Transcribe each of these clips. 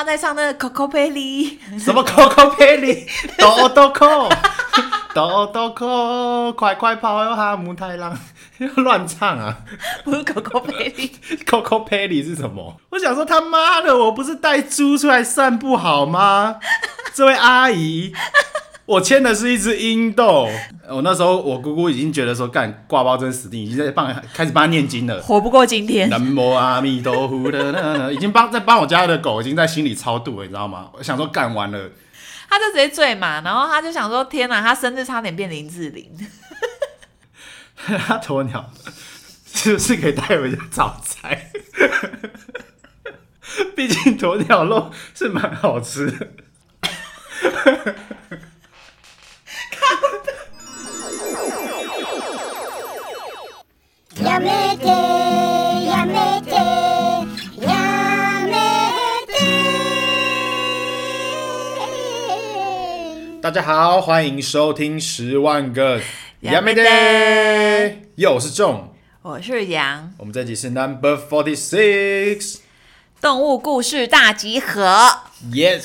他在唱那个 Coco Pelly，什么 Coco Pelli？豆豆蔻，豆豆蔻，快快跑哟哈姆太郎，乱唱啊！不是 Coco Pelly，Coco Pelly 是什么？我想说他妈的，我不是带猪出来散步好吗？这位阿姨。我牵的是一只鹰豆，我那时候我姑姑已经觉得说，干挂包真死定，已经在帮开始帮他念经了，活不过今天。南无阿弥陀佛的，已经帮在帮我家的狗已经在心里超度了，你知道吗？我想说干完了，他就直接醉嘛，然后他就想说，天哪，他生日差点变林志玲。他鸵鸟是不是可以带回家炒菜？毕竟鸵鸟肉是蛮好吃的。大家好，欢迎收听十万个やめて。又是仲，我是杨，我们这集是 Number Forty Six，动物故事大集合。Yes，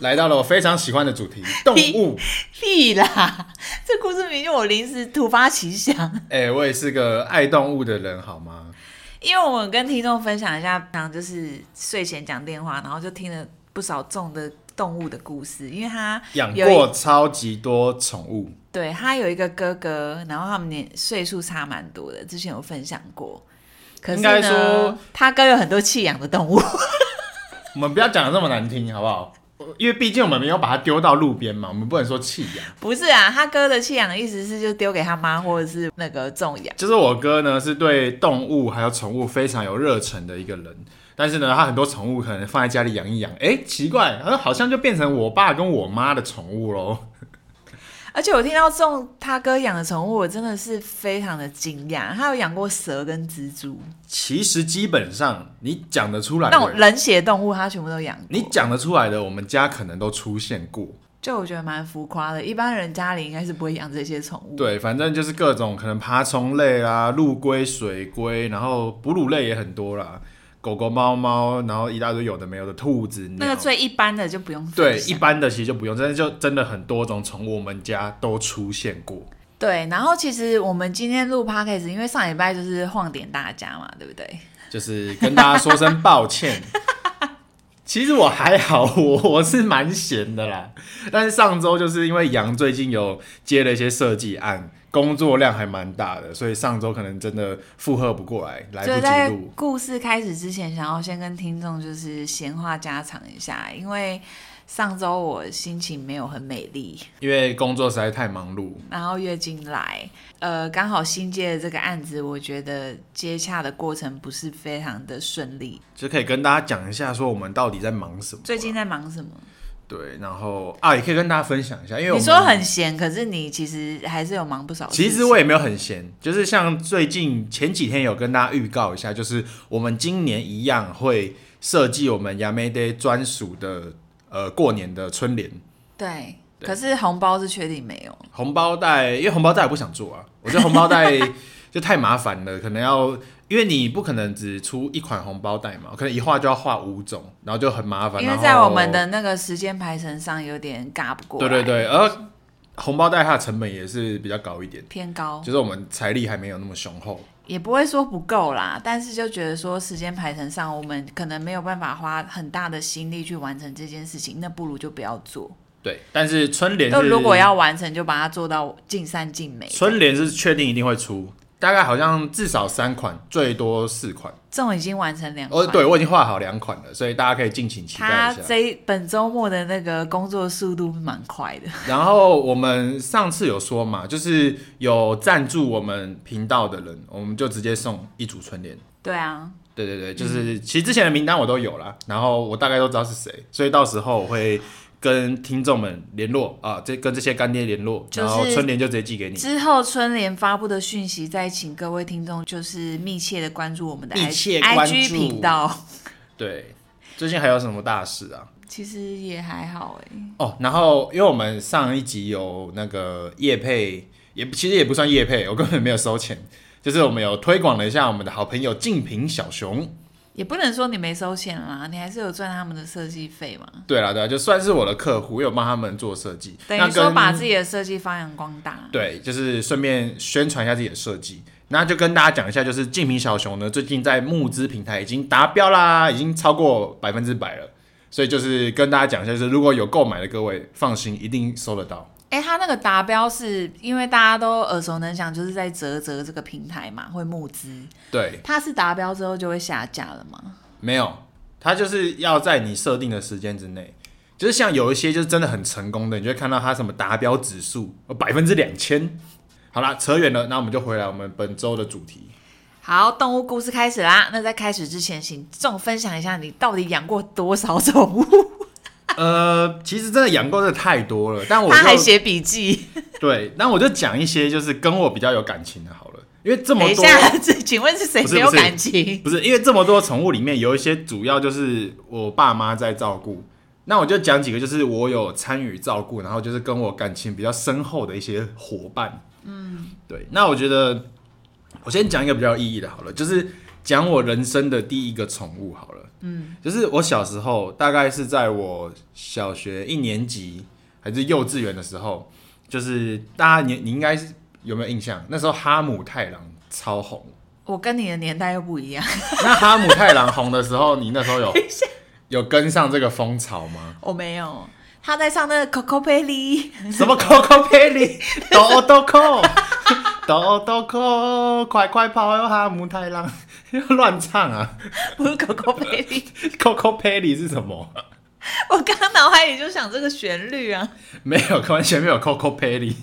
来到了我非常喜欢的主题，动物。屁啦，这故事名就我临时突发奇想。哎、欸，我也是个爱动物的人，好吗？因为我们跟听众分享一下，平常就是睡前讲电话，然后就听了不少重的。动物的故事，因为他养过超级多宠物。对，他有一个哥哥，然后他们年岁数差蛮多的，之前有分享过。可是呢，应该说他哥有很多弃养的动物。我们不要讲的那么难听，好不好？因为毕竟我们没有把它丢到路边嘛，我们不能说弃养。不是啊，他哥的弃养的意思是就丢给他妈或者是那个种养。就是我哥呢，是对动物还有宠物非常有热忱的一个人。但是呢，他很多宠物可能放在家里养一养，哎、欸，奇怪，好像就变成我爸跟我妈的宠物喽。而且我听到仲他哥养的宠物，我真的是非常的惊讶。他有养过蛇跟蜘蛛。其实基本上你讲得出来的那种冷血动物，他全部都养过。你讲得出来的，我们家可能都出现过。就我觉得蛮浮夸的，一般人家里应该是不会养这些宠物。对，反正就是各种可能爬虫类啦、陆龟、水龟，然后哺乳类也很多啦。狗狗、猫猫，然后一大堆有的没有的兔子，那个最一般的就不用。对，一般的其实就不用，真的就真的很多种宠物，我们家都出现过。对，然后其实我们今天录 podcast，因为上礼拜就是晃点大家嘛，对不对？就是跟大家说声抱歉。其实我还好，我 我是蛮闲的啦。但是上周就是因为杨最近有接了一些设计案。工作量还蛮大的，所以上周可能真的负荷不过来，来不及录。故事开始之前，想要先跟听众就是闲话家常一下，因为上周我心情没有很美丽，因为工作实在太忙碌，然后月经来，呃，刚好新接的这个案子，我觉得接洽的过程不是非常的顺利，就可以跟大家讲一下，说我们到底在忙什么啊？最近在忙什么？对，然后啊，也可以跟大家分享一下，因为你说很闲，可是你其实还是有忙不少。其实我也没有很闲，就是像最近前几天有跟大家预告一下，就是我们今年一样会设计我们やめて专属的 呃过年的春联。对，对，可是红包是确定没有。红包袋，因为红包袋我不想做啊，我觉得红包袋 就太麻烦了，可能要。因为你不可能只出一款红包袋嘛，可能一画就要画五种，然后就很麻烦。因为在我们的那个时间排程上有点嘎不过来。对对对，而红包袋它的成本也是比较高一点，偏高，就是我们财力还没有那么雄厚。也不会说不够啦，但是就觉得说时间排程上我们可能没有办法花很大的心力去完成这件事情，那不如就不要做。对，但是春联就如果要完成，就把它做到尽善尽美。春联是确定一定会出。大概好像至少三款，最多四款。这种已经完成两款。哦，对，我已经画好两款了，所以大家可以敬请期待一下。他这本周末的那个工作速度蛮快的。然后我们上次有说嘛，就是有赞助我们频道的人，我们就直接送一组春联。对啊，对对对，就是、嗯、其实之前的名单我都有了，然后我大概都知道是谁，所以到时候我会。跟听众们联络啊，这跟这些干爹联络，然后春联就直接寄给你。之后春联发布的讯息，再请各位听众就是密切的关注我们的 IG 频道。对，最近还有什么大事啊？其实也还好哎。哦，然后因为我们上一集有那个叶配，也其实也不算叶配，我根本没有收钱，就是我们有推广了一下我们的好朋友静平小熊。也不能说你没收钱啦，你还是有赚他们的设计费嘛。对啦，对啦，就算是我的客户，有帮他们做设计，等于说把自己的设计发扬光大。对，就是顺便宣传一下自己的设计。那就跟大家讲一下，就是竞品小熊呢，最近在募资平台已经达标啦，已经超过百分之百了。所以就是跟大家讲一下，就是如果有购买的各位，放心，一定收得到。哎、欸，他那个达标是因为大家都耳熟能详，就是在泽泽这个平台嘛，会募资。对，他是达标之后就会下架了吗？没有，他就是要在你设定的时间之内，就是像有一些就是真的很成功的，你就会看到他什么达标指数百分之两千。好啦，扯远了，那我们就回来我们本周的主题。好，动物故事开始啦。那在开始之前，请众分享一下你到底养过多少宠物？呃，其实真的养过的太多了，但我他还写笔记。对，那我就讲一些就是跟我比较有感情的，好了，因为这么多，请问是谁没有感情？不是，不是，因为这么多宠物里面有一些主要就是我爸妈在照顾，那我就讲几个就是我有参与照顾，然后就是跟我感情比较深厚的一些伙伴。嗯，对，那我觉得我先讲一个比较有意义的，好了，就是讲我人生的第一个宠物，好了，嗯，就是我小时候，大概是在我小学一年级还是幼稚园的时候，就是大家你你应该是有没有印象？那时候哈姆太郎超红，我跟你的年代又不一样。那哈姆太郎红的时候，你那时候有 有跟上这个风潮吗？我没有。他在唱那个 Coco Pelli，什么 Coco Pelli？豆豆蔻，豆豆蔻，快快跑哟哈姆太郎，乱唱啊！不是 Coco Pelly，Coco Pelly 是什么？我刚刚脑海里就想这个旋律啊，没有，完全没有 Coco Pelly，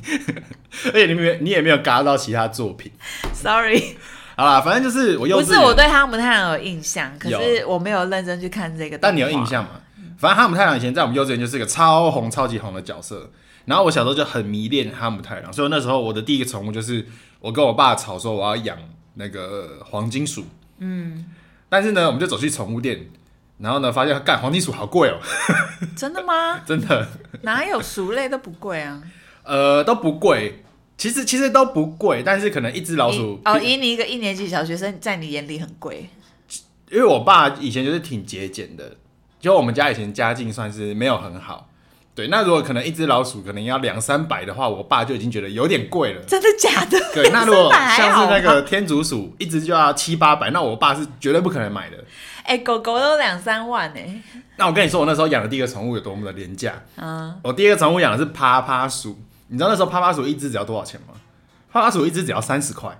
而且你没你也没有嘎到其他作品，Sorry。好啦，反正就是我幼稚园，不是我对哈姆太郎有印象，可是我没有认真去看这个。但你有印象吗？反正哈姆太郎以前在我们幼稚园就是一个超红、超级红的角色。然后我小时候就很迷恋哈姆太郎，所以那时候我的第一个宠物就是我跟我爸吵说我要养那个黄金鼠。嗯，但是呢，我们就走去宠物店，然后呢，发现干黄金鼠好贵哦。真的吗？真的。哪有鼠类都不贵啊？呃，都不贵。其实其实都不贵，但是可能一只老鼠哦，以你一个一年级小学生，在你眼里很贵。因为我爸以前就是挺节俭的。就我们家以前家境算是没有很好，对。那如果可能一只老鼠可能要两三百的话，我爸就已经觉得有点贵了。真的假的？对。那如果像是那个天竺鼠，一只就要七八百，那我爸是绝对不可能买的。哎、欸，狗狗都两三万哎。那我跟你说，我那时候养的第一个宠物有多么的廉价。嗯。我第一个宠物养的是趴趴鼠，你知道那时候趴趴鼠一只只要多少钱吗？趴趴鼠一只只要三十块。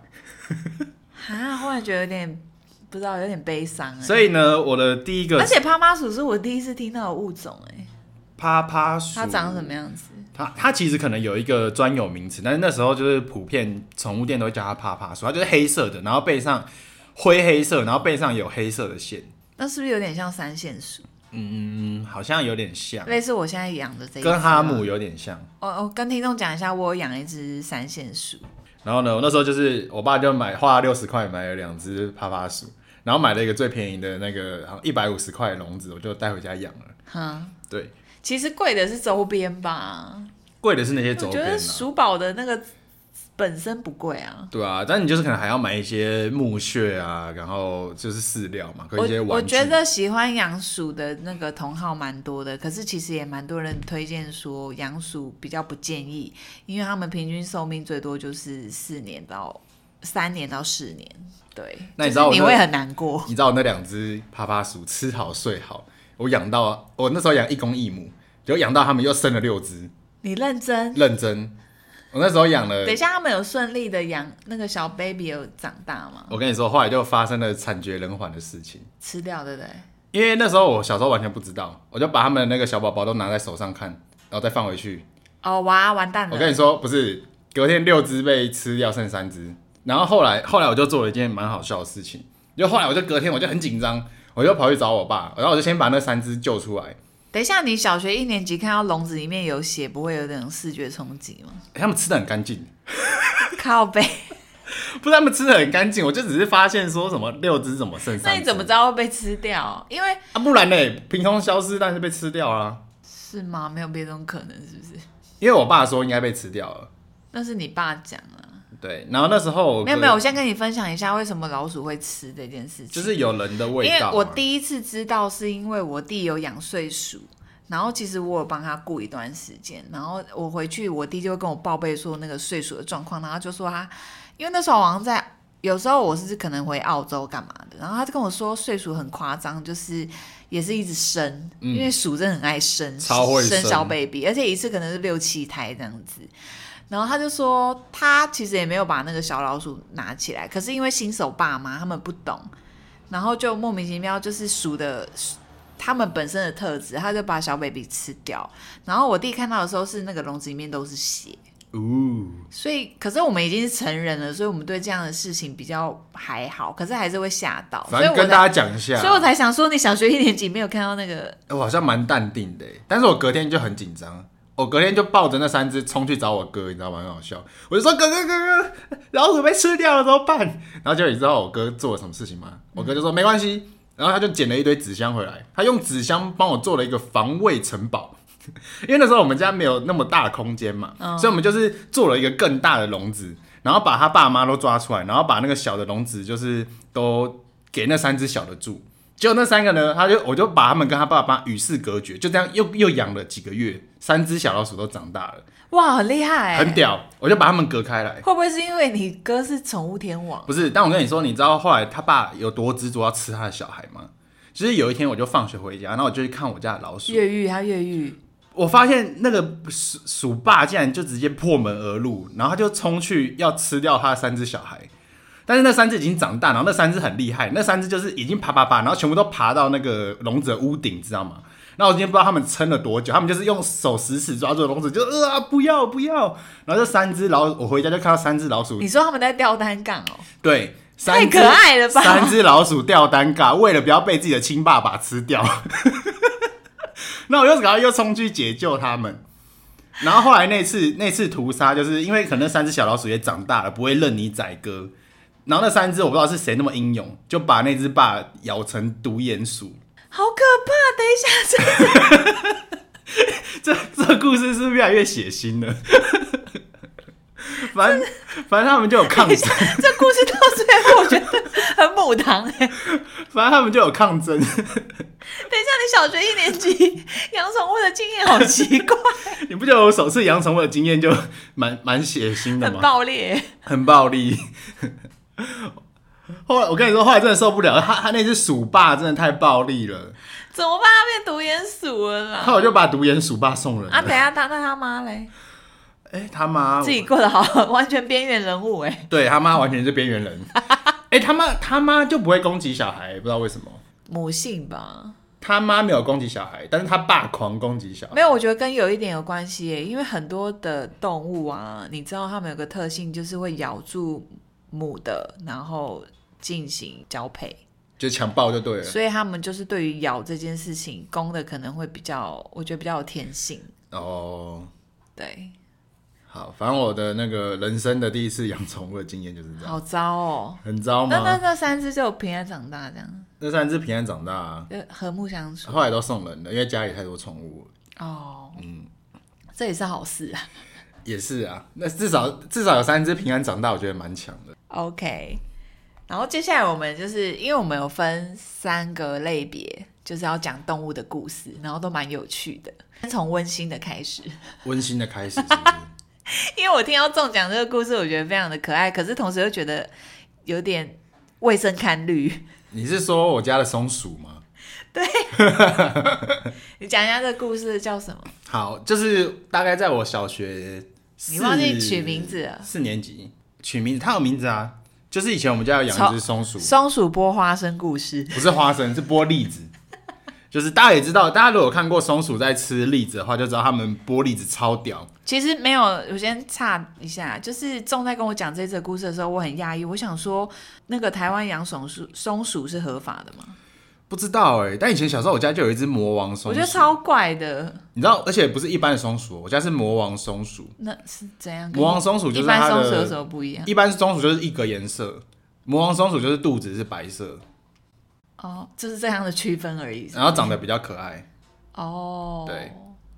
啊，忽然觉得有点。不知道，有点悲伤。所以呢，我的第一个，而且趴趴鼠是我第一次听到的物种哎。趴趴鼠，它长什么样子？它它其实可能有一个专有名词，但是那时候就是普遍宠物店都会叫它趴趴鼠。它就是黑色的，然后背上灰黑色，然后背上有黑色的线。那是不是有点像三线鼠？嗯，好像有点像，类似我现在养的这个，跟哈姆有点像。哦哦跟听众讲一下，我有养一只三线鼠。然后呢，我那时候就是我爸就买花了六十块买了两只趴趴鼠。然后买了一个最便宜的那个，一百五十块的笼子，我就带回家养了。哈，对。其实贵的是周边吧？贵的是那些周边。我觉得鼠宝的那个本身不贵啊。对啊，但你就是可能还要买一些木屑啊，然后就是饲料嘛，跟一些玩具。我，我觉得喜欢养鼠的那个同好蛮多的，可是其实也蛮多人推荐说养鼠比较不建议，因为他们平均寿命最多就是四年到三年到四年。对，那你知道我、就是、你会很难过？你知道我那两只趴趴鼠吃好睡好，我养到我那时候养一公一母，就养到他们又生了六只。你认真？认真。我那时候养了。等一下，他们有顺利的养那个小 baby 有长大吗？我跟你说，后来就发生了惨绝人寰的事情。吃掉对不对？因为那时候我小时候完全不知道，我就把他们那个小宝宝都拿在手上看，然后再放回去。哦，哇，完蛋了！我跟你说，不是，隔天六只被吃掉，剩三只。然后后来，后来我就做了一件蛮好笑的事情，就后来我就隔天我就很紧张，我就跑去找我爸，然后我就先把那三只救出来。等一下，你小学一年级看到笼子里面有血，不会有那种视觉冲击吗？他们吃的很干净，靠背，不是他们吃的很干净，我就只是发现说什么六只怎么剩三只？那你怎么知道会被吃掉？因为啊，不然呢？凭空消失，但是被吃掉了，是吗？没有别种可能，是不是？因为我爸说应该被吃掉了，那是你爸讲了。对，然后那时候没有没有，我先跟你分享一下为什么老鼠会吃这件事情，就是有人的味道。因为我第一次知道是因为我弟有养睡鼠，然后其实我有帮他顾一段时间，然后我回去我弟就会跟我报备说那个睡鼠的状况，然后就说他，因为那时候我好像在。有时候我是可能回澳洲干嘛的，然后他就跟我说睡鼠很夸张，就是也是一直生，嗯、因为鼠真的很爱生，超会生，生小 baby，而且一次可能是六七胎这样子。然后他就说他其实也没有把那个小老鼠拿起来，可是因为新手爸妈他们不懂，然后就莫名其妙就是鼠的他们本身的特质，他就把小 baby 吃掉。然后我弟看到的时候是那个笼子里面都是血。哦，所以可是我们已经是成人了，所以我们对这样的事情比较还好，可是还是会吓到。反正跟大家讲一下，所以我才想说，你小学一年级没有看到那个？我好像蛮淡定的，但是我隔天就很紧张，我隔天就抱着那三只冲去找我哥，你知道吗？很好笑，我就说哥哥哥哥，老鼠被吃掉了怎么办？然后就你知道我哥做了什么事情吗？我哥就说没关系，然后他就捡了一堆纸箱回来，他用纸箱帮我做了一个防卫城堡。因为那时候我们家没有那么大的空间嘛，哦、所以我们就是做了一个更大的笼子，然后把他爸妈都抓出来，然后把那个小的笼子就是都给那三只小的住。结果那三个呢，他就我就把他们跟他爸爸与世隔绝，就这样又又养了几个月，三只小老鼠都长大了。哇，很厉害，很屌！我就把它们隔开来。会不会是因为你哥是宠物天王？不是，但我跟你说，你知道后来他爸有多执着要吃他的小孩吗？其实有一天我就放学回家，然后我就去看我家的老鼠，越狱，他越狱。我发现那个鼠鼠爸竟然就直接破门而入，然后他就冲去要吃掉他的三只小孩，但是那三只已经长大，然后那三只很厉害，那三只就是已经爬爬爬，然后全部都爬到那个笼子的屋顶，知道吗？那我今天不知道他们撑了多久，他们就是用手死死抓住笼子，就呃不要不要，然后这三只老我回家就看到三只老鼠，你说他们在吊单杠哦？对，太可爱了吧？三只老鼠吊单杠，为了不要被自己的亲爸爸吃掉。那我又赶快又冲去解救他们，然后后来那次那次屠杀，就是因为可能三只小老鼠也长大了，不会任你宰割。然后那三只我不知道是谁那么英勇，就把那只爸咬成独眼鼠，好可怕！等一下，这 这这故事是不是越来越血腥了？反正反正他们就有抗争。这故事到最后我觉得很母堂哎。反正他们就有抗争。等一下，你小学一年级养宠物的经验好奇怪。你不觉得我首次养宠物的经验就蛮蛮血腥的吗？很暴力，很暴力。后来我跟你说，后来真的受不了，他他那只鼠爸真的太暴力了。怎么办？他变独眼鼠了啦。后来我就把独眼鼠爸送人。啊，等下他那他妈嘞？哎、欸，他妈自己过得好，完全边缘人物哎。对他妈完全是边缘人。哎、欸，他妈他妈就不会攻击小孩，不知道为什么。母性吧。他妈没有攻击小孩，但是他爸狂攻击小孩。没有，我觉得跟有一点有关系耶，因为很多的动物啊，你知道它们有个特性，就是会咬住母的，然后进行交配，就强暴就对了。所以他们就是对于咬这件事情，公的可能会比较，我觉得比较有天性。哦，对。好，反正我的那个人生的第一次养宠物的经验就是这样。好糟哦，很糟吗？那那那三只就平安长大这样。那三只平安长大啊，和睦相处。后来都送人了，因为家里太多宠物了。哦，嗯，这也是好事啊。也是啊，那至少至少有三只平安长大，我觉得蛮强的。OK，然后接下来我们就是因为我们有分三个类别，就是要讲动物的故事，然后都蛮有趣的。先从温馨的开始。温馨的开始是不是？因为我听到中奖这个故事，我觉得非常的可爱，可是同时又觉得有点卫生堪虑。你是说我家的松鼠吗？对，你讲一下这个故事叫什么？好，就是大概在我小学，你忘记取名字了？四年级取名字，它有名字啊，就是以前我们家有养一只松鼠，松鼠剥花生故事，不是花生，是剥栗子。就是大家也知道，大家如果看过松鼠在吃栗子的话，就知道他们剥栗子超屌。其实没有，我先岔一下，就是仲在跟我讲这则故事的时候，我很讶异。我想说，那个台湾养松鼠，松鼠是合法的吗？不知道哎、欸，但以前小时候我家就有一只魔王松鼠，我觉得超怪的。你知道，而且不是一般的松鼠，我家是魔王松鼠。那是怎样？魔王松鼠就是一般松鼠有什么不一样？一般松鼠就是一格颜色，魔王松鼠就是肚子是白色。哦，就是这样的区分而已是是。然后长得比较可爱。哦，对，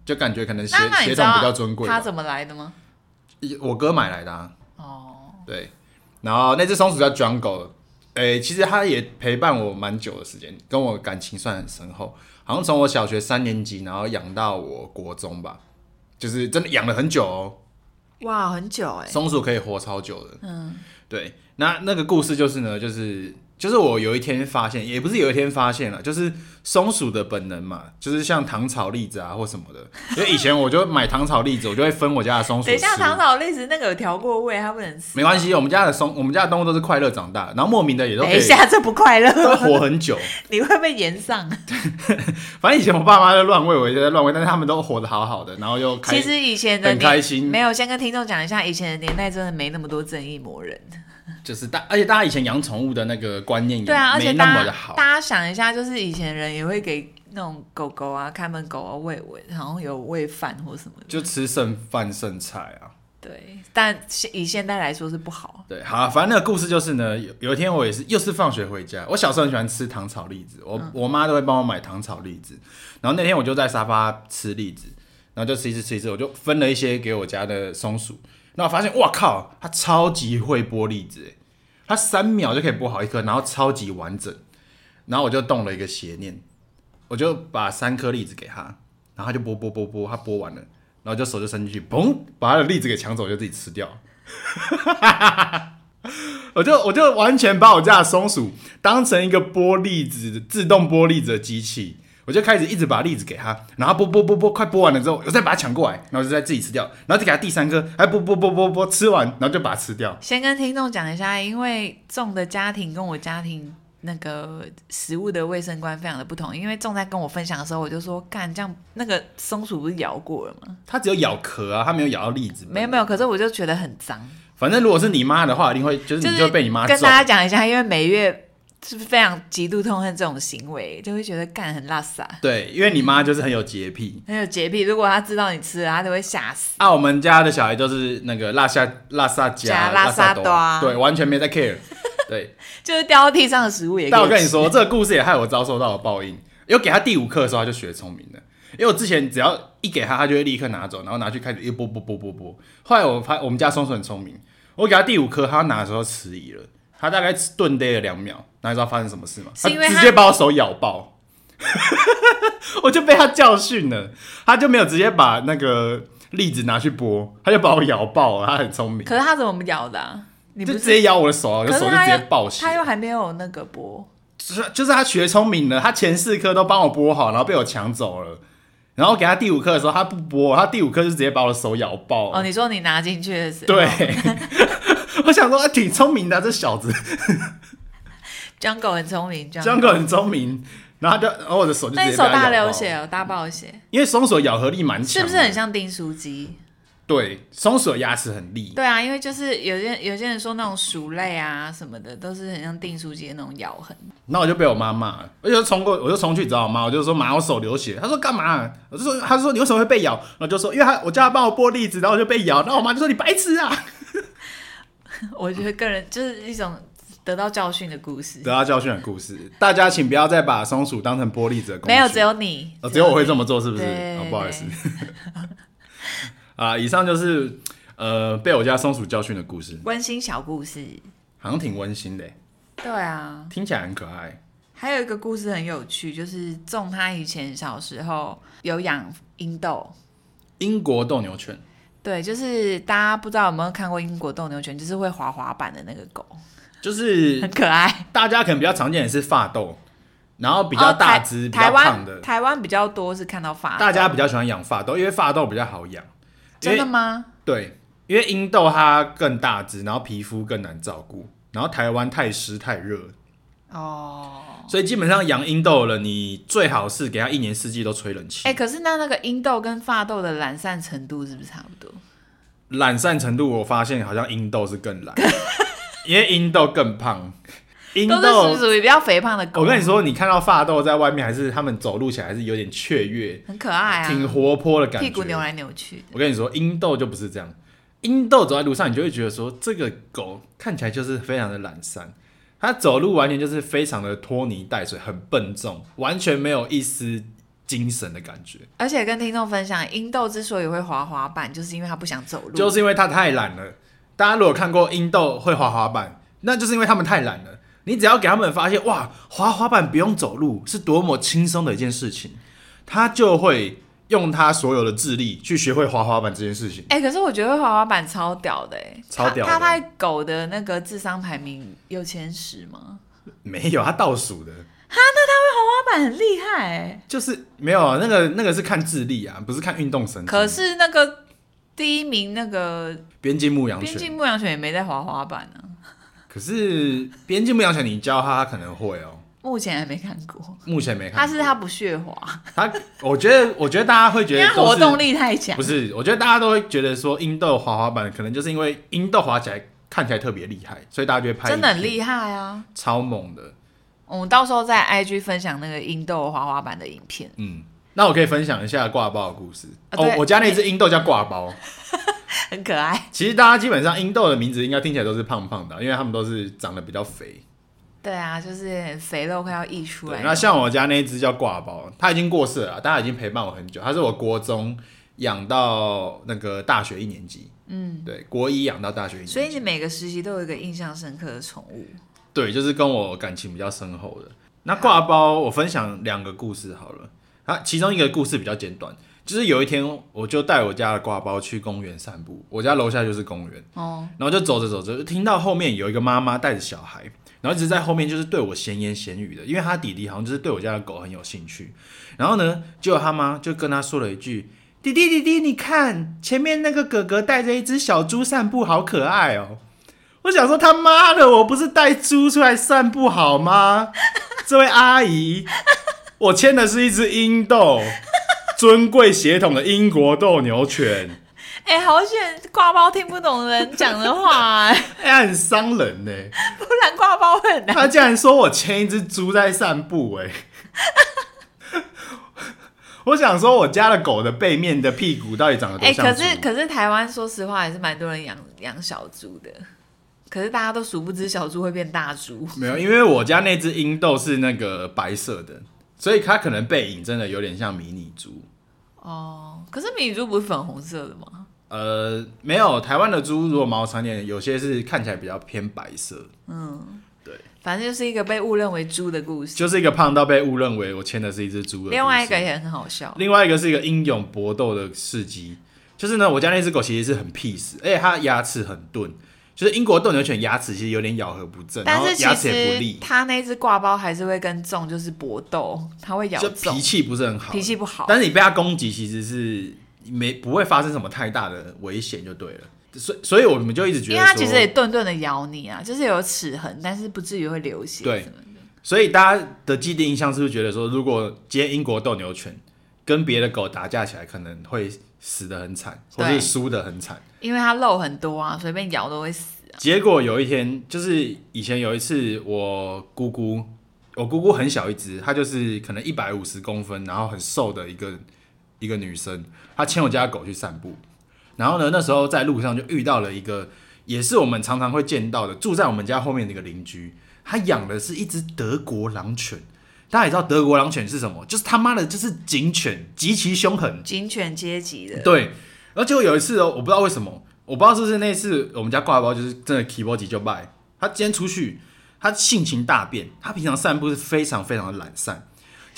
就感觉可能血血统比较尊贵。它怎么来的吗？我哥买来的啊。哦，对，然后那只松鼠叫 Jungle，哎、欸，其实他也陪伴我蛮久的时间，跟我感情算很深厚，好像从我小学三年级，然后养到我国中吧，就是真的养了很久哦。哇，很久哎，松鼠可以活超久的。嗯，对，那那个故事就是呢，就是。就是我有一天发现，也不是有一天发现了，就是松鼠的本能嘛，就是像糖炒栗子啊或什么的。因为以前我就买糖炒栗子，我就会分我家的松鼠。等一下，糖炒栗子那个有调过味，它不能吃。没关系，我们家的松，我们家的动物都是快乐长大，然后莫名的也都可以。等一下，这不快乐，都活很久。你会被延上。反正以前我爸妈在乱喂，我也在乱喂，但是他们都活得好好的，然后又开其实以前的很开心。没有，先跟听众讲一下，以前的年代真的没那么多正义魔人。就是大，而且大家以前养宠物的那个观念也对啊，而且没那么的好。大家想一下，就是以前人也会给那种狗狗啊、看门狗啊喂喂，然后有喂饭或什么的，就吃剩饭剩菜啊。对，但以现在来说是不好。对，好、啊，反正那个故事就是呢，有有一天我也是又是放学回家，我小时候很喜欢吃糖炒栗子，我、嗯、我妈都会帮我买糖炒栗子，然后那天我就在沙发吃栗子，然后就吃一次吃一次，我就分了一些给我家的松鼠，然后我发现哇靠，它超级会剥栗子，它三秒就可以剥好一颗，然后超级完整，然后我就动了一个邪念，我就把三颗栗子给他，然后他就剥剥剥剥，他剥完了，然后就手就伸进去，嘣，把他的栗子给抢走，就自己吃掉。我就我就完全把我家的松鼠当成一个剥栗子、自动剥栗子的机器。我就开始一直把栗子给他，然后剥剥剥剥，快剥完了之后，我再把它抢过来，然后就再自己吃掉，然后再给他第三颗，还剥剥剥剥剥，吃完然后就把它吃掉。先跟听众讲一下，因为种的家庭跟我家庭那个食物的卫生观非常的不同。因为仲在跟我分享的时候，我就说，干这样那个松鼠不是咬过了吗？它只有咬壳啊，它没有咬到栗子。没有没有，可是我就觉得很脏。反正如果是你妈的话，一定会就是你就会被你妈揍。跟大家讲一下，因为每月。是不是非常极度痛恨这种行为，就会觉得干很垃圾。对，因为你妈就是很有洁癖，很有洁癖。如果她知道你吃了，她就会吓死。啊，我们家的小孩都是那个拉萨拉萨加拉萨多，对，完全没在 care。对，就是掉到地上的食物也。但我跟你说，这个故事也害我遭受到了报应。因为给他第五颗的时候，他就学聪明了。因为我之前只要一给他，他就会立刻拿走，然后拿去开始一剥剥剥剥剥。后来我发，我们家松鼠很聪明，我给他第五颗，他拿的时候迟疑了。他大概顿呆了两秒，那你知道发生什么事吗？他他直接把我手咬爆，我就被他教训了。他就没有直接把那个栗子拿去剥，他就把我咬爆了。他很聪明。可是他怎么咬的、啊？你就直接咬我的手啊！我的手就直接爆血。他又还没有那个剥，就是就是他学聪明了。他前四颗都帮我剥好，然后被我抢走了。然后给他第五颗的时候，他不剥，他第五颗就直接把我的手咬爆。哦，你说你拿进去的时候，对。我想说，挺聪明的、啊、这小子。Jungle 很聪明，Jungle 很聪明，然后就，然后我的手就。那手大流血哦，大爆血。因为松鼠咬合力蛮强，是不是很像订书机？对，松鼠的牙齿很利。对啊，因为就是有些有些人说那种鼠类啊什么的，都是很像订书机的那种咬痕。那我就被我妈骂，我就冲过，我就冲去找我妈，我就说妈，我手流血。她说干嘛？我就说，她说你为什么会被咬？然后就说，因为她我叫她帮我剥栗子，然后我就被咬。然后我妈就说你白痴啊！我觉得个人就是一种得到教训的故事，得到教训的故事。大家请不要再把松鼠当成玻璃子的工具。没有，只有你，哦，只有我会这么做，是不是？哦，不好意思。啊，以上就是呃被我家松鼠教训的故事，温馨小故事，好像挺温馨的。对啊，听起来很可爱。还有一个故事很有趣，就是种他以前小时候有养英斗，英国斗牛犬。对，就是大家不知道有没有看过英国斗牛犬，就是会滑滑板的那个狗，就是很可爱。大家可能比较常见的是法斗，然后比较大只、哦、比较胖的。台湾比较多是看到法，大家比较喜欢养法斗，因为法斗比较好养。真的吗？对，因为英斗它更大只，然后皮肤更难照顾，然后台湾太湿太热。哦。所以基本上养英豆了，你最好是给它一年四季都吹冷气。哎、欸，可是那那个英豆跟发豆的懒散程度是不是差不多？懒散程度，我发现好像英豆是更懒，因为英豆更胖。英斗是属于比较肥胖的狗。我跟你说，你看到发豆在外面，还是他们走路起来还是有点雀跃，很可爱啊，挺活泼的感觉，屁股扭来扭去。我跟你说，英豆就不是这样。英豆走在路上，你就会觉得说，这个狗看起来就是非常的懒散。它走路完全就是非常的拖泥带水，很笨重，完全没有一丝精神的感觉。而且跟听众分享，英豆之所以会滑滑板，就是因为他不想走路，就是因为他太懒了。大家如果看过英豆会滑滑板，那就是因为他们太懒了。你只要给他们发现，哇，滑滑板不用走路是多么轻松的一件事情，他就会用他所有的智力去学会滑滑板这件事情。哎、欸，可是我觉得滑滑板超屌的，哎，超屌的。他他狗的那个智商排名有前十吗？没有，他倒数的。哈，那他会滑滑板很厉害，哎，就是没有那个那个是看智力啊，不是看运动神。可是那个。第一名那个边境牧羊犬，边境牧羊犬也没在滑滑板呢、啊。可是边境牧羊犬，你教他，他可能会哦。目前还没看过，目前没看过。他是他不屑滑，他我觉得，我觉得大家会觉得 活动力太强。不是，我觉得大家都会觉得说英豆滑滑板可能就是因为英豆滑起来看起来特别厉害，所以大家就会拍。真的很厉害啊，超猛的。我们到时候在 IG 分享那个英豆滑滑板的影片。嗯。那我可以分享一下挂包的故事哦。我家那只英豆叫挂包，很可爱。其实大家基本上英豆的名字应该听起来都是胖胖的，因为他们都是长得比较肥。对啊，就是肥肉快要溢出来。那像我家那只叫挂包，它已经过世了，大家已经陪伴我很久。它是我国中养到那个大学一年级，嗯，对，国一养到大学一年级。所以你每个时期都有一个印象深刻的宠物。对，就是跟我感情比较深厚的。那挂包，我分享两个故事好了。啊，其中一个故事比较简短，就是有一天，我就带我家的挂包去公园散步，我家楼下就是公园，哦，然后就走着走着，就听到后面有一个妈妈带着小孩，然后一直在后面就是对我闲言闲语的，因为他弟弟好像就是对我家的狗很有兴趣，然后呢，结果他妈就跟他说了一句：“弟弟弟弟，你看前面那个哥哥带着一只小猪散步，好可爱哦。”我想说他妈的，我不是带猪出来散步好吗？这位阿姨。我牵的是一只英斗，尊贵血统的英国斗牛犬。哎、欸，好险挂包听不懂人讲的话，哎、欸，很伤人呢。不然挂包会很难。他竟然说我牵一只猪在散步，哎。我想说，我家的狗的背面的屁股到底长得多像？哎、欸，可是可是台湾说实话还是蛮多人养养小猪的，可是大家都殊不知小猪会变大猪。没有，因为我家那只英豆是那个白色的。所以它可能背影真的有点像迷你猪哦，可是迷你猪不是粉红色的吗？呃，没有，台湾的猪如果毛长点，有些是看起来比较偏白色。嗯，对，反正就是一个被误认为猪的故事，就是一个胖到被误认为我牵的是一只猪的。另外一个也很好笑，另外一个是一个英勇搏斗的事迹，就是呢，我家那只狗其实是很 peace，而且它牙齿很钝。就是英国斗牛犬牙齿其实有点咬合不正，但是牙齿也不利。它那只挂包还是会跟重就是搏斗，它会咬。就脾气不是很好，脾气不好。但是你被它攻击，其实是没不会发生什么太大的危险就对了。所以所以我们就一直觉得，因为它其实也顿顿的咬你啊，就是有齿痕，但是不至于会流血。对，所以大家的既定印象是不是觉得说，如果今天英国斗牛犬跟别的狗打架起来，可能会死的很惨，或是输的很惨？因为它肉很多啊，随便咬都会死啊。结果有一天，就是以前有一次，我姑姑，我姑姑很小一只，她就是可能一百五十公分，然后很瘦的一个一个女生，她牵我家狗去散步，然后呢，那时候在路上就遇到了一个，也是我们常常会见到的，住在我们家后面的一个邻居，他养的是一只德国狼犬。大家也知道德国狼犬是什么？就是他妈的，就是警犬，极其凶狠，警犬阶级的。对。然后结果有一次哦，我不知道为什么，我不知道是不是那次我们家挂包就是真的 keyboard 就败。他今天出去，他性情大变。他平常散步是非常非常的懒散，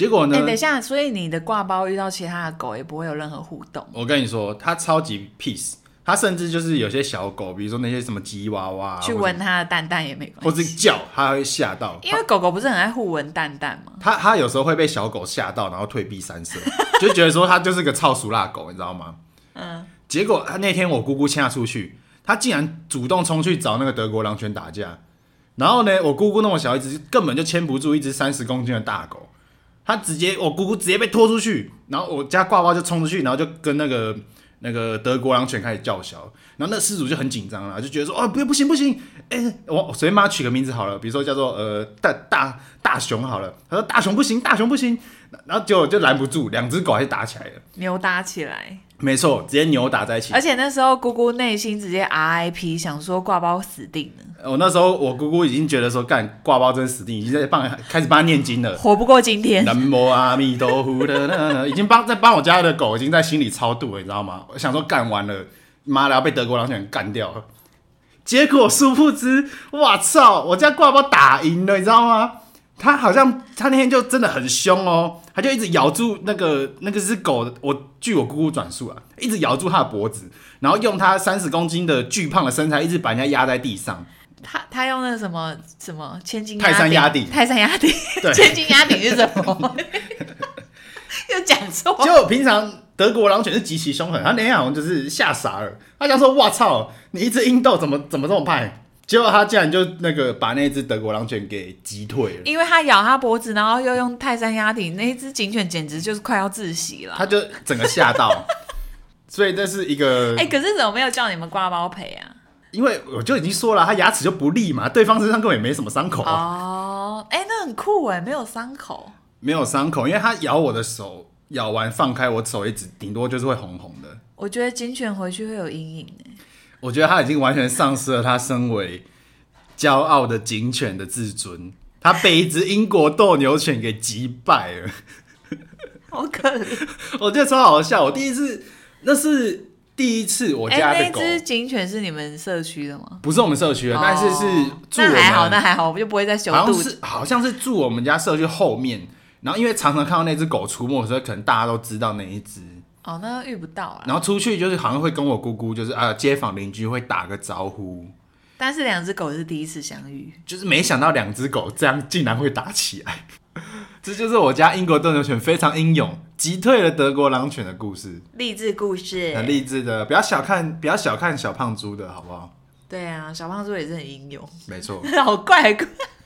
结果呢？哎、欸，等一下，所以你的挂包遇到其他的狗也不会有任何互动。我跟你说，它超级 peace，它甚至就是有些小狗，比如说那些什么吉娃娃，去闻它的蛋蛋也没关系，或是叫它会吓到。因为狗狗不是很爱互闻蛋蛋吗？它它有时候会被小狗吓到，然后退避三舍，就觉得说它就是个超俗辣狗，你知道吗？嗯。结果他那天我姑姑牵他出去，他竟然主动冲去找那个德国狼犬打架。然后呢，我姑姑那么小一只，根本就牵不住一只三十公斤的大狗。他直接，我姑姑直接被拖出去，然后我家挂包就冲出去，然后就跟那个那个德国狼犬开始叫嚣。然后那失主就很紧张了，就觉得说：“哦，不不行不行，哎、我随便帮他取个名字好了，比如说叫做呃大大大熊好了。”他说：“大熊不行，大熊不行。”然后结果就拦不住，两只狗还是打起来了，扭打起来。没错，直接扭打在一起。而且那时候姑姑内心直接 RIP，想说挂包死定了。我那时候我姑姑已经觉得说，干挂包真死定，已经在帮开始帮他念经了，活不过今天。南无阿弥陀佛的，已经帮在帮我家的狗已经在心里超度了，你知道吗？我想说干完了，妈的要被德国狼犬干掉了。结果殊不知，哇操！我家挂包打赢了，你知道吗？他好像他那天就真的很凶哦，他就一直咬住那个那个只狗，我据我姑姑转述啊，一直咬住他的脖子，然后用他三十公斤的巨胖的身材，一直把人家压在地上。他他用那个什么什么千斤泰山压顶，泰山压顶，对，千斤压顶是什么？又讲错。就平常德国狼犬是极其凶狠，他那天好像就是吓傻了，他想说：“哇操，你一只英斗怎么怎么这么派？”结果他竟然就那个把那只德国狼犬给击退了，因为他咬他脖子，然后又用泰山压顶，那一只警犬简直就是快要窒息了，他就整个吓到。所以这是一个哎、欸，可是怎么没有叫你们挂包赔啊？因为我就已经说了，他牙齿就不利嘛，对方身上根本也没什么伤口哦，哎、欸，那很酷哎，没有伤口，没有伤口，因为他咬我的手，咬完放开我手一直，顶多就是会红红的。我觉得警犬回去会有阴影哎。我觉得他已经完全丧失了他身为骄傲的警犬的自尊，他被一只英国斗牛犬给击败了，好可怜。我觉得超好笑，我第一次那是。第一次我家的狗，欸、那只警犬是你们社区的吗？不是我们社区的，但是是住我们。那还好，那还好，我们就不会再修。好像是好像是住我们家社区后面，然后因为常常看到那只狗出没，所以可能大家都知道那一只。哦，那遇不到啊。然后出去就是好像会跟我姑姑，就是啊，街坊邻居会打个招呼。但是两只狗是第一次相遇，就是没想到两只狗这样竟然会打起来。这就是我家英国斗牛犬非常英勇，击退了德国狼犬的故事，励志故事，很励志的。不要小看，不要小看小胖猪的好不好？对啊，小胖猪也是很英勇，没错。好怪怪。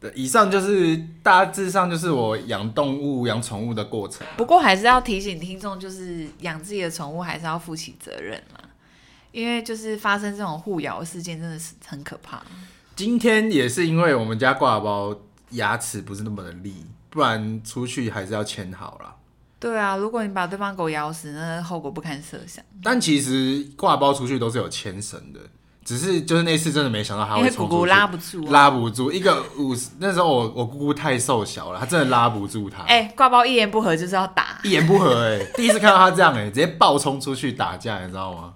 对，以上就是大致上就是我养动物、养宠物的过程。不过还是要提醒听众，就是养自己的宠物还是要负起责任嘛，因为就是发生这种互咬事件真的是很可怕。今天也是因为我们家挂包。牙齿不是那么的利，不然出去还是要牵好了。对啊，如果你把对方狗咬死，那后果不堪设想。但其实挂包出去都是有牵绳的，只是就是那次真的没想到他会冲出去，因为姑姑拉不住，啊，拉不住一个五十。那时候我我姑姑太瘦小了，她真的拉不住他。哎、欸，挂包一言不合就是要打，一言不合哎、欸，第一次看到他这样哎、欸，直接暴冲出去打架，你知道吗？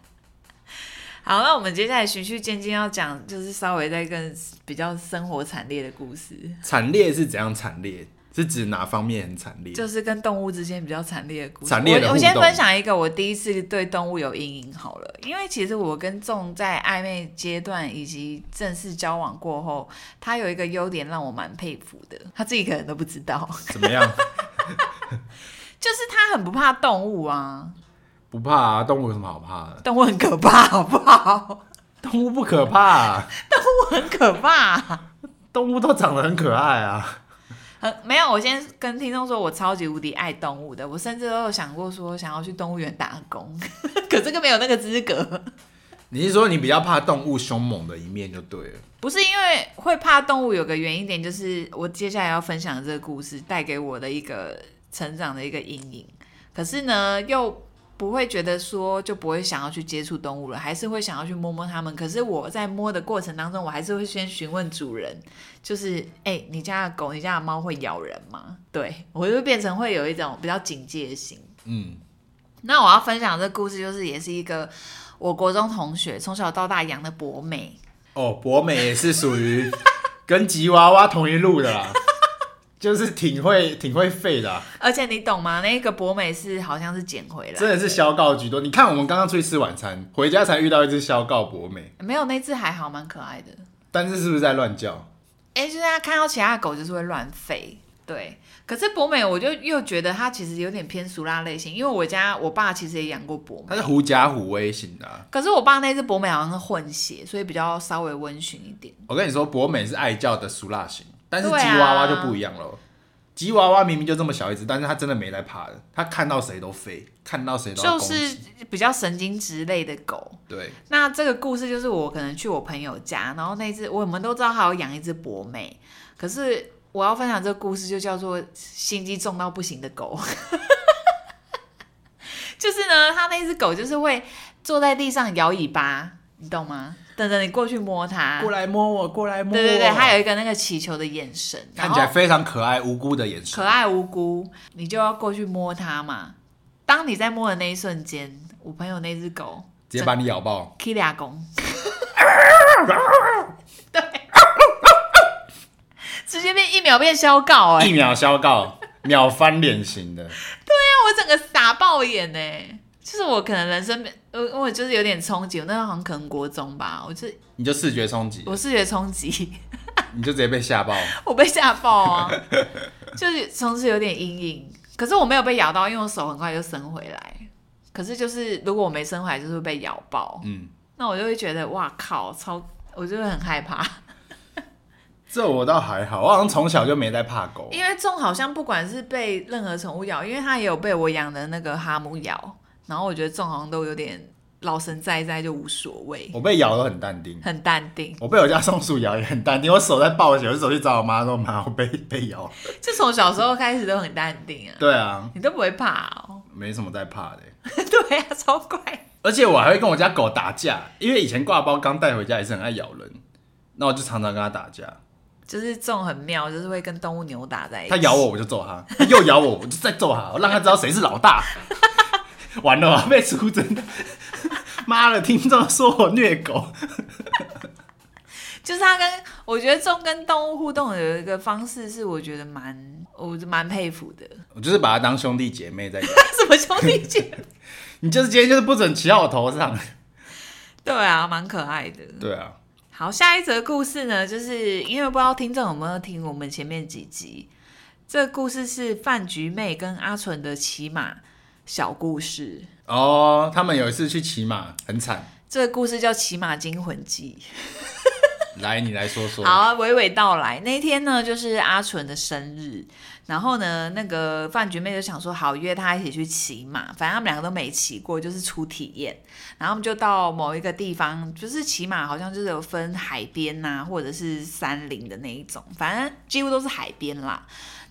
好，那我们接下来循序渐进要讲，就是稍微再更比较生活惨烈的故事。惨烈是怎样惨烈？是指哪方面很惨烈？就是跟动物之间比较惨烈的故事。惨烈的。我我先分享一个我第一次对动物有阴影好了，因为其实我跟仲在暧昧阶段以及正式交往过后，他有一个优点让我蛮佩服的，他自己可能都不知道。怎么样？就是他很不怕动物啊。不怕啊，动物有什么好怕的？动物很可怕，好不好？动物不可怕啊，动物很可怕，动物都长得很可爱啊。没有，我先跟听众说，我超级无敌爱动物的，我甚至都有想过说想要去动物园打工，可这个没有那个资格。你是说你比较怕动物凶猛的一面就对了？不是，因为会怕动物有个原因点，就是我接下来要分享的这个故事带给我的一个成长的一个阴影。可是呢，又。不会觉得说就不会想要去接触动物了，还是会想要去摸摸它们。可是我在摸的过程当中，我还是会先询问主人，就是哎、欸，你家的狗、你家的猫会咬人吗？对，我就变成会有一种比较警戒心。嗯，那我要分享的这故事，就是也是一个我国中同学从小到大养的博美。哦，博美也是属于跟吉娃娃同一路的啦。就是挺会挺会废的、啊，而且你懂吗？那个博美是好像是捡回来，真的是消告居多。你看我们刚刚出去吃晚餐，回家才遇到一只消告博美，没有那只还好，蛮可爱的。但是是不是在乱叫？哎、欸，就是他看到其他的狗就是会乱吠，对。可是博美我就又觉得它其实有点偏俗辣类型，因为我家我爸其实也养过博美，它是狐假虎威型的、啊。可是我爸那只博美好像是混血，所以比较稍微温驯一点。我跟你说，博美是爱叫的俗辣型。但是吉娃娃就不一样了，啊、吉娃娃明明就这么小一只，但是它真的没在怕的，它看到谁都飞，看到谁都就是比较神经质类的狗。对，那这个故事就是我可能去我朋友家，然后那只我们都知道他有养一只博美，可是我要分享这个故事就叫做心机重到不行的狗，就是呢，他那只狗就是会坐在地上摇尾巴，你懂吗？等着你过去摸它，过来摸我，过来摸我。对对对，它有一个那个祈求的眼神，看起来非常可爱无辜的眼神。可爱无辜，你就要过去摸它嘛。当你在摸的那一瞬间，我朋友那只狗直接把你咬爆，踢俩公，对，直接变一秒变消告哎、欸，一秒消告，秒翻脸型的。对啊，我整个傻爆眼哎、欸，就是我可能人生，我我就是有点冲击，我那时候好像可能国中吧，我就你就视觉冲击，我视觉冲击，你就直接被吓爆，我被吓爆啊，就是从此有点阴影。可是我没有被咬到，因为我手很快就伸回来。可是就是如果我没伸回来，就是会被咬爆。嗯，那我就会觉得哇靠，超，我就会很害怕。这我倒还好，我好像从小就没在怕狗。因为仲好像不管是被任何宠物咬，因为它也有被我养的那个哈姆咬，然后我觉得仲好像都有点。老神在在就无所谓，我被咬都很淡定，很淡定。我被我家松鼠咬也很淡定，我手在暴血，我就走去找我妈说：“妈，我被被咬。”就从小时候开始都很淡定啊。对啊，你都不会怕哦？没什么在怕的。对啊，超怪。而且我还会跟我家狗打架，因为以前挂包刚带回家也是很爱咬人，那我就常常跟他打架。就是这种很妙，就是会跟动物扭打在一起。他咬我，我就揍他；他又咬我，我就再揍他，我让他知道谁是老大。完了，被出征的。妈的，听众说我虐狗，就是他跟我觉得中跟动物互动有一个方式是我觉得蛮，我蛮佩服的。我就是把他当兄弟姐妹在养。什么兄弟姐妹？你就是今天就是不准骑到我头上。对啊，蛮可爱的。对啊。好，下一则故事呢，就是因为不知道听众有没有听我们前面几集，这个故事是饭局妹跟阿纯的骑马小故事。哦，他们有一次去骑马，很惨。这个故事叫《骑马惊魂记》。来，你来说说。好，娓娓道来。那天呢，就是阿纯的生日，然后呢，那个饭局妹就想说，好约他一起去骑马。反正他们两个都没骑过，就是初体验。然后我们就到某一个地方，就是骑马，好像就是有分海边呐、啊，或者是山林的那一种，反正几乎都是海边啦。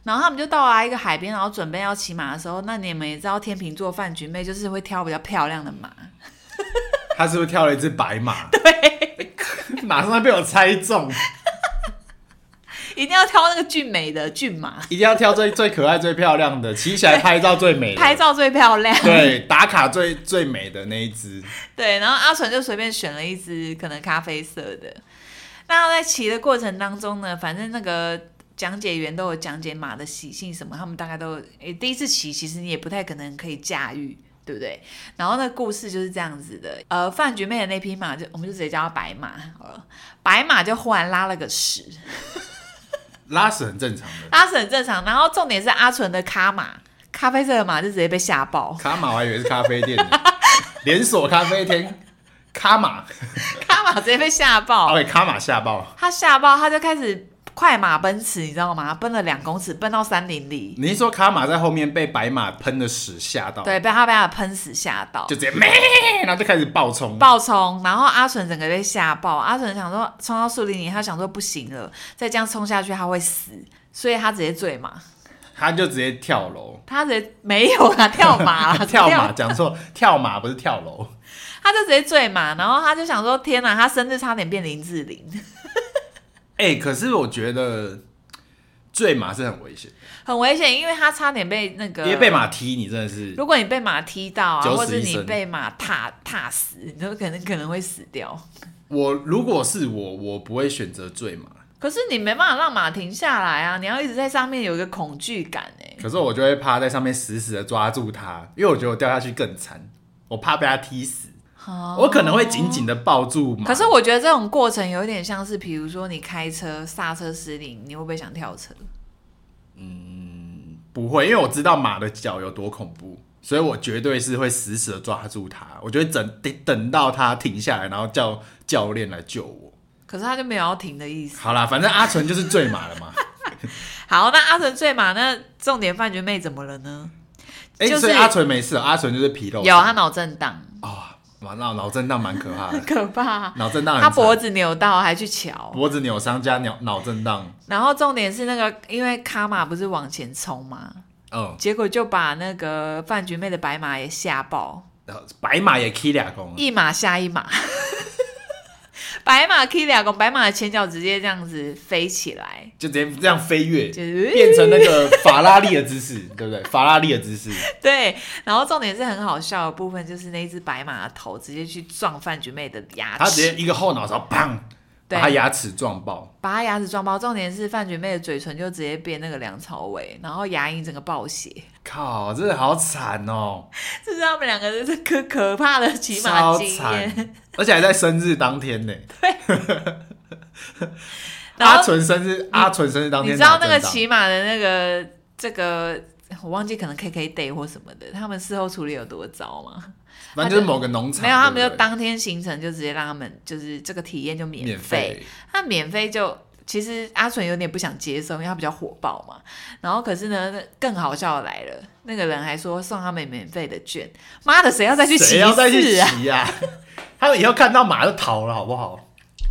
然后他们就到了一个海边，然后准备要骑马的时候，那你们也知道天秤座饭局妹就是会挑比较漂亮的马。他是不是挑了一只白马？对，马上被我猜中。一定要挑那个俊美的骏马，一定要挑最最可爱、最漂亮的，骑起来拍照最美的，拍照最漂亮，对，打卡最最美的那一只。对，然后阿纯就随便选了一只可能咖啡色的。那在骑的过程当中呢，反正那个。讲解员都有讲解马的习性什么，他们大概都诶、欸、第一次骑，其实你也不太可能可以驾驭，对不对？然后那个故事就是这样子的，呃，饭局妹的那匹马就我们就直接叫它白马好了，白马就忽然拉了个屎，拉屎很正常的，拉屎很正常。然后重点是阿纯的卡马，咖啡色的马就直接被吓爆，卡马我还以为是咖啡店的，连锁咖啡厅，卡马，卡马直接被吓爆，哦，卡马吓爆，他吓爆，他就开始。快马奔驰，你知道吗？奔了两公尺，奔到山林里。你是说卡马在后面被白马喷的屎吓到？对，被他被他喷屎吓到，就直接咩，然后就开始暴冲，暴冲。然后阿纯整个被吓爆，阿纯想说冲到树林里，他想说不行了，再这样冲下去他会死，所以他直接坠马，他就直接跳楼，他直接没有啊，跳马，跳马，讲错，跳马不是跳楼，他就直接坠马，然后他就想说天哪，他生日差点变林志玲。哎、欸，可是我觉得坠马是很危险，很危险，因为他差点被那个，因为被马踢，你真的是，如果你被马踢到啊，或者你被马踏踏死，你都 可能可能会死掉。我如果是我，我不会选择坠马。可是你没办法让马停下来啊，你要一直在上面有一个恐惧感哎。可是我就会趴在上面死死的抓住它，因为我觉得我掉下去更惨，我怕被它踢死。我可能会紧紧的抱住马，可是我觉得这种过程有点像是，比如说你开车刹车失灵，你会不会想跳车？嗯，不会，因为我知道马的脚有多恐怖，所以我绝对是会死死的抓住它。我觉得等得等到它停下来，然后叫教练来救我。可是他就没有要停的意思。好啦，反正阿纯就是坠马了嘛。好，那阿纯坠马，那重点饭局妹怎么了呢？哎、欸，就是、所以阿纯没事，阿纯就是皮肉，有他脑震荡哦。脑脑震荡蛮可怕的，很 可怕。脑震荡，他脖子扭到还去瞧，脖子扭伤加脑脑震荡。然后重点是那个，因为卡马不是往前冲吗？嗯，结果就把那个饭局妹的白马也吓爆，白马也 K 俩公，一马吓一马。白马 Kilian 白马的前脚直接这样子飞起来，就直接这样飞跃，就是变成那个法拉利的姿势，对不对？法拉利的姿势。对，然后重点是很好笑的部分，就是那只白马的头直接去撞饭菊妹的牙齿，他直接一个后脑勺，砰，把他牙齿撞爆，把他牙齿撞爆。重点是范姐妹的嘴唇就直接变那个梁朝伟，然后牙龈整个爆血。靠，真的好惨哦！这是他们两个人这可可怕的骑马经验，而且还在生日当天呢。对。阿纯生日，阿纯生日当天，你知道那个骑马的那个这个，我忘记可能 KK day 或什么的，他们事后处理有多糟吗？反正就是某个农场，没有，他们就当天行程就直接让他们就是这个体验就免费，他免费就。其实阿纯有点不想接受，因为他比较火爆嘛。然后可是呢，更好笑的来了，那个人还说送他们免费的券。妈的，谁要再去骑啊？谁要再去骑啊？他们以后看到马就逃了，好不好？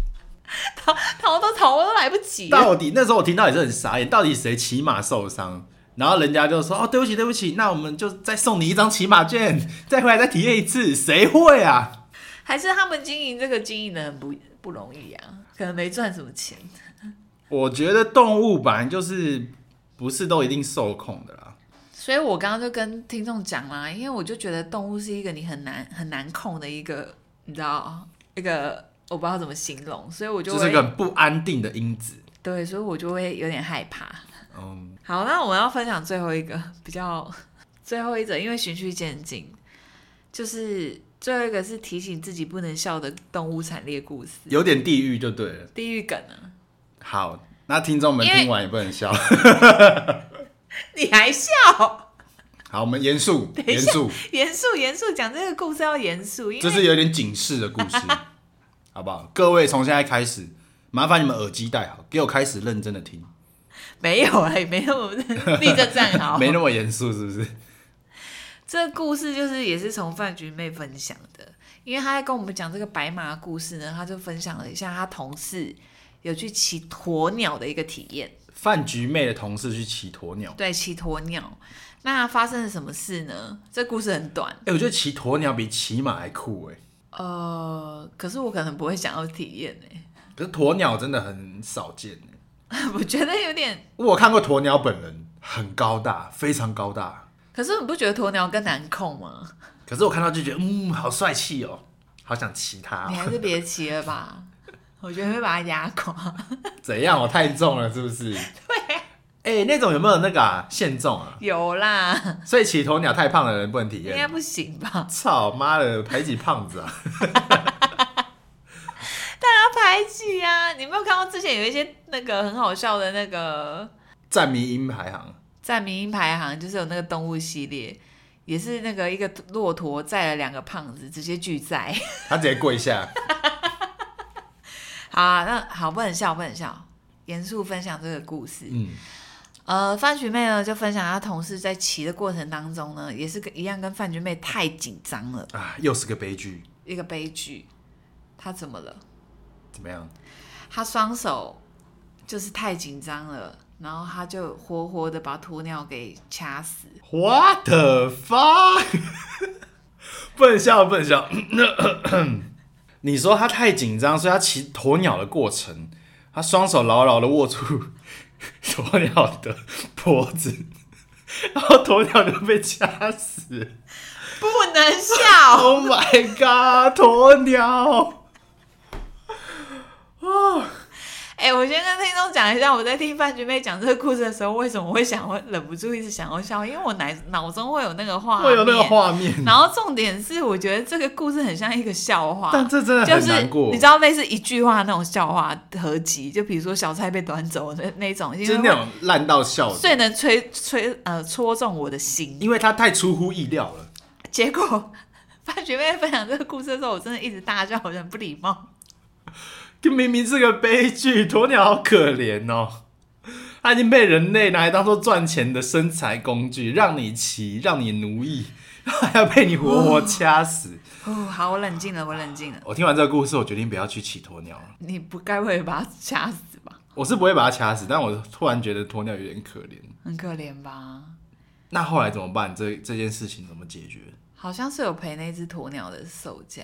逃逃都逃都来不及。到底那时候我听到也是很傻眼，到底谁骑马受伤？然后人家就说：“哦，对不起，对不起，那我们就再送你一张骑马券，再回来再体验一次。”谁会啊？还是他们经营这个经营的很不不容易啊？可能没赚什么钱。我觉得动物本来就是不是都一定受控的啦，所以我刚刚就跟听众讲啦，因为我就觉得动物是一个你很难很难控的一个，你知道，一个我不知道怎么形容，所以我就是一个不安定的因子。对，所以我就会有点害怕。嗯，好，那我们要分享最后一个比较最后一则，因为循序渐进，就是最后一个是提醒自己不能笑的动物惨烈故事，有点地狱就对了，地狱梗啊。好，那听众们听完也不能笑，你还笑？好，我们严肃，严肃，严肃，严肃讲这个故事要严肃，因为这是有点警示的故事，好不好？各位从现在开始，麻烦你们耳机戴好，给我开始认真的听。没有啊，也没那么 立正站好，没那么严肃，是不是？这个故事就是也是从饭局妹分享的，因为她在跟我们讲这个白马的故事呢，她就分享了一下她同事。有去骑鸵鸟的一个体验。饭局妹的同事去骑鸵鸟，对，骑鸵鸟。那发生了什么事呢？这故事很短。哎、欸，我觉得骑鸵鸟比骑马还酷哎。呃，可是我可能不会想要体验哎。可是鸵鸟真的很少见哎。我觉得有点。我看过鸵鸟本人，很高大，非常高大。可是你不觉得鸵鸟更难控吗？可是我看到就觉得，嗯，好帅气哦，好想骑它。你还是别骑了吧。我觉得会把它压垮。怎样？我太重了，是不是？对。哎、欸，那种有没有那个啊？限重啊？有啦。所以骑鸵鸟太胖的人不能体验。应该不行吧？操妈的，排挤胖子啊！大家排挤啊！你没有看到之前有一些那个很好笑的那个战迷音排行？战迷音排行就是有那个动物系列，也是那个一个骆驼载了两个胖子，直接拒载，他直接跪下。好、啊，那好，不能笑，不能笑，严肃分享这个故事。嗯，呃，范菊妹呢就分享她同事在骑的过程当中呢，也是跟一样，跟范菊妹太紧张了啊，又是个悲剧，一个悲剧。她怎么了？怎么样？他双手就是太紧张了，然后他就活活的把鸵鸟给掐死。What the fuck？不能笑，不能笑。你说他太紧张，所以他骑鸵鸟的过程，他双手牢牢的握住鸵鸟的脖子，然后鸵鸟就被掐死。不能笑！Oh my god，鸵鸟！啊！哎、欸，我先跟听众讲一下，我在听范菊妹讲这个故事的时候，为什么会想会忍不住一直想要笑？因为我脑脑中会有那个画面，会有那个画面。然后重点是，我觉得这个故事很像一个笑话，但这真的很难过。就是、你知道，类似一句话那种笑话合集，就比如说小菜被端走的那种，就是那种烂到笑，最能吹吹呃戳中我的心，因为它太出乎意料了。结果 饭菊妹分享这个故事的时候，我真的一直大叫，好像不礼貌。就明明是个悲剧，鸵鸟好可怜哦，它已经被人类拿来当做赚钱的生财工具，让你骑，让你奴役，还要被你活活掐死。哦，哦，好，我冷静了，我冷静了。我听完这个故事，我决定不要去骑鸵鸟了。你不该会把它掐死吧？我是不会把它掐死，但我突然觉得鸵鸟有点可怜，很可怜吧？那后来怎么办？这这件事情怎么解决？好像是有赔那只鸵鸟的售价。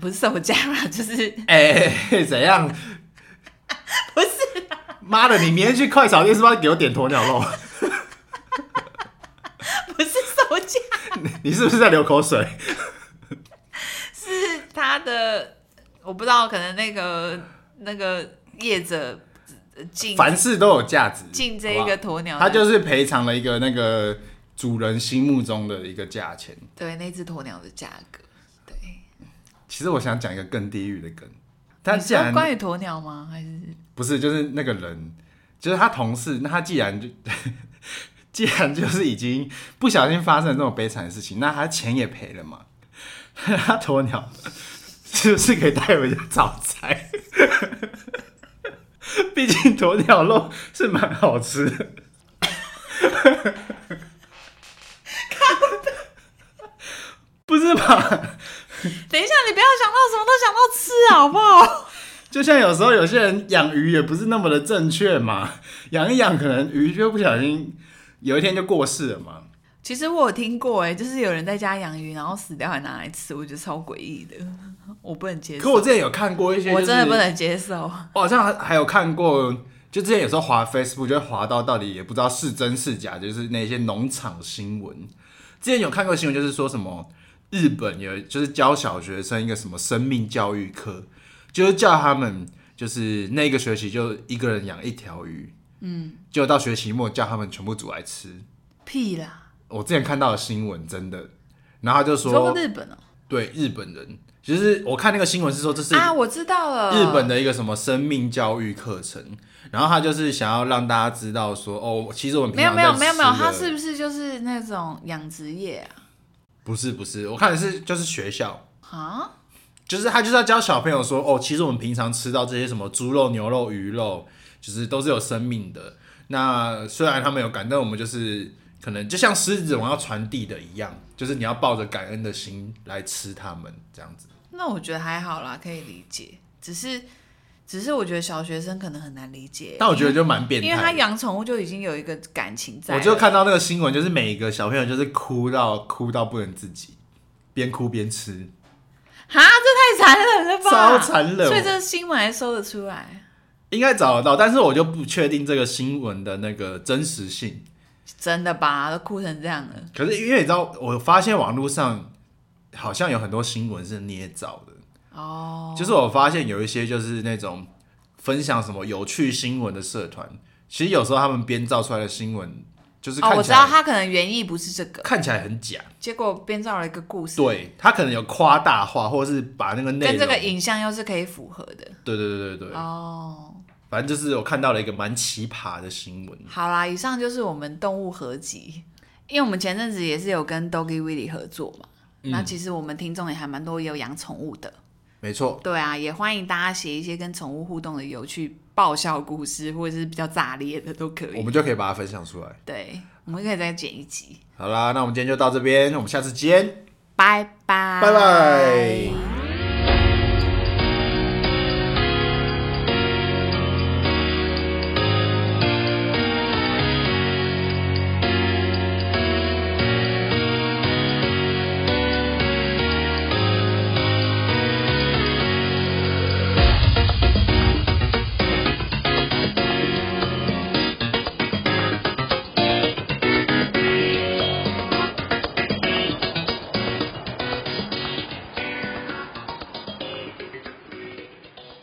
不是售价啦，就是哎、欸，怎样？不是、啊？妈的，你明天去快炒店是不是要给我点鸵鸟肉？不是售价，你是不是在流口水？是他的，我不知道，可能那个那个业者进凡事都有价值，进这一个鸵鸟，他就是赔偿了一个那个主人心目中的一个价钱。对，那只鸵鸟的价格。对，其实我想讲一个更地狱的梗，他既然关于鸵鸟吗？还是不是？就是那个人，就是他同事，那他既然就。既然就是已经不小心发生了这种悲惨的事情，那他钱也赔了嘛？他鸵鸟是不是可以带回家炒菜？毕竟鸵鸟肉是蛮好吃的。不是吧？等一下，你不要想到什么都想到吃，好不好？就像有时候有些人养鱼也不是那么的正确嘛，养一养可能鱼就不小心。有一天就过世了嘛？其实我有听过，哎，就是有人在家养鱼，然后死掉还拿来吃，我觉得超诡异的，我不能接受。可我之前有看过一些、就是，我真的不能接受。我好像还还有看过，就之前有时候滑 Facebook 就会滑到，到底也不知道是真是假，就是那些农场新闻。之前有看过新闻，就是说什么日本有就是教小学生一个什么生命教育课，就是叫他们就是那个学期就一个人养一条鱼。嗯，就到学期末叫他们全部煮来吃，屁啦！我之前看到的新闻真的，然后他就说，说日本哦、喔，对日本人，其实我看那个新闻是说这是啊，我知道了，日本的一个什么生命教育课程，然后他就是想要让大家知道说，哦，其实我们没有没有没有没有，他是不是就是那种养殖业啊？不是不是，我看的是就是学校啊，就是他就是要教小朋友说，哦，其实我们平常吃到这些什么猪肉、牛肉、鱼肉。就是都是有生命的。那虽然他们有感，但我们就是可能就像狮子王要传递的一样，就是你要抱着感恩的心来吃它们这样子。那我觉得还好啦，可以理解。只是，只是我觉得小学生可能很难理解。但我觉得就蛮变态，因为他养宠物就已经有一个感情在。我就看到那个新闻，就是每一个小朋友就是哭到哭到不能自己，边哭边吃。哈，这太残忍了吧！超残忍，所以这个新闻还搜得出来。应该找得到，但是我就不确定这个新闻的那个真实性。真的吧？都哭成这样了。可是因为你知道，我发现网络上好像有很多新闻是捏造的。哦。就是我发现有一些就是那种分享什么有趣新闻的社团，其实有时候他们编造出来的新闻就是看起来，哦，我知道他可能原意不是这个，看起来很假，结果编造了一个故事。对，他可能有夸大化，或者是把那个内容跟这个影像又是可以符合的。对对对对对。哦。反正就是我看到了一个蛮奇葩的新闻。好啦，以上就是我们动物合集，因为我们前阵子也是有跟 Doggy Willy 合作嘛。嗯、那其实我们听众也还蛮多有养宠物的。没错。对啊，也欢迎大家写一些跟宠物互动的有趣爆笑故事，或者是比较炸裂的都可以。我们就可以把它分享出来。对，我们可以再剪一集。好啦，那我们今天就到这边，我们下次见，拜拜，拜拜。